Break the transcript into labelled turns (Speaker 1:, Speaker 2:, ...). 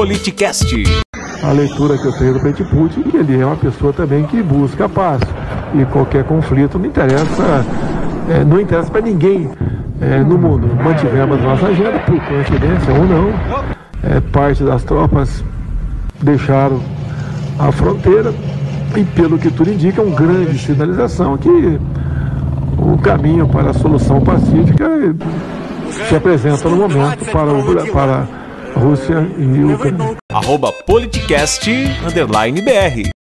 Speaker 1: Politicast.
Speaker 2: A leitura que eu tenho do presidente Putin é ele é uma pessoa também que busca paz. E qualquer conflito não interessa, é, não interessa para ninguém é, no mundo. Mantivemos nossa agenda, por coincidência ou não. É, parte das tropas deixaram a fronteira e, pelo que tudo indica, uma grande sinalização que o caminho para a solução pacífica se apresenta no momento para, o, para Rússia e Ucrânia.
Speaker 1: Arroba Politicast, underline BR.